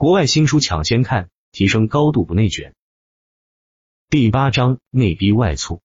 国外新书抢先看，提升高度不内卷。第八章内逼外促。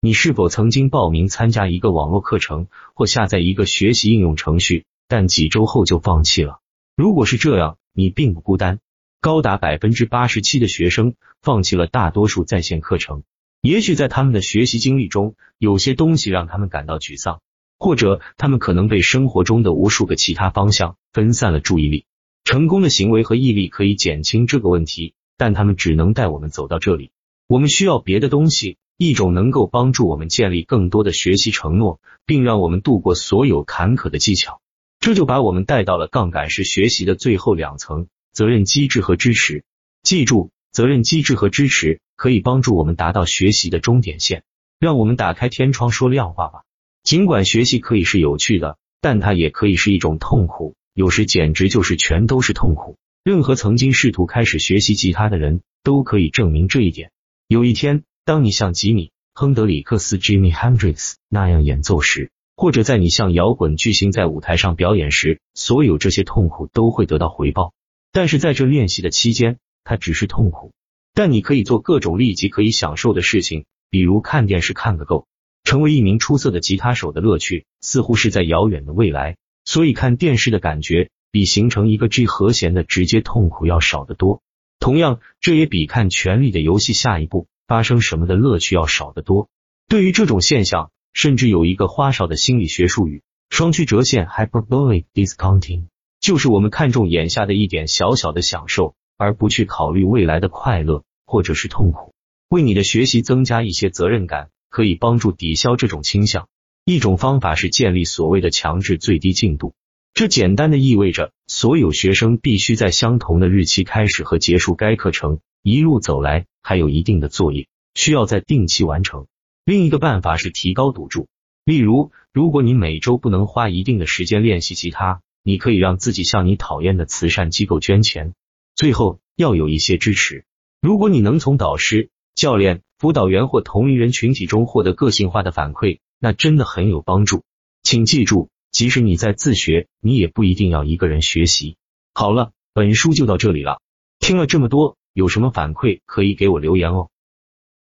你是否曾经报名参加一个网络课程或下载一个学习应用程序，但几周后就放弃了？如果是这样，你并不孤单。高达百分之八十七的学生放弃了大多数在线课程。也许在他们的学习经历中，有些东西让他们感到沮丧，或者他们可能被生活中的无数个其他方向分散了注意力。成功的行为和毅力可以减轻这个问题，但他们只能带我们走到这里。我们需要别的东西，一种能够帮助我们建立更多的学习承诺，并让我们度过所有坎坷的技巧。这就把我们带到了杠杆式学习的最后两层：责任机制和支持。记住，责任机制和支持可以帮助我们达到学习的终点线。让我们打开天窗说亮话吧。尽管学习可以是有趣的，但它也可以是一种痛苦。有时简直就是全都是痛苦。任何曾经试图开始学习吉他的人都可以证明这一点。有一天，当你像吉米·亨德里克斯 （Jimmy Hendrix） 那样演奏时，或者在你像摇滚巨星在舞台上表演时，所有这些痛苦都会得到回报。但是在这练习的期间，它只是痛苦。但你可以做各种立即可以享受的事情，比如看电视看个够。成为一名出色的吉他手的乐趣似乎是在遥远的未来。所以看电视的感觉比形成一个 G 和弦的直接痛苦要少得多。同样，这也比看《权力的游戏》下一步发生什么的乐趣要少得多。对于这种现象，甚至有一个花哨的心理学术语——双曲折线 （hyperbolic discounting），就是我们看重眼下的一点小小的享受，而不去考虑未来的快乐或者是痛苦。为你的学习增加一些责任感，可以帮助抵消这种倾向。一种方法是建立所谓的强制最低进度，这简单的意味着所有学生必须在相同的日期开始和结束该课程。一路走来，还有一定的作业需要在定期完成。另一个办法是提高赌注，例如，如果你每周不能花一定的时间练习吉他，你可以让自己向你讨厌的慈善机构捐钱。最后，要有一些支持。如果你能从导师、教练、辅导员或同龄人群体中获得个性化的反馈。那真的很有帮助，请记住，即使你在自学，你也不一定要一个人学习。好了，本书就到这里了。听了这么多，有什么反馈可以给我留言哦。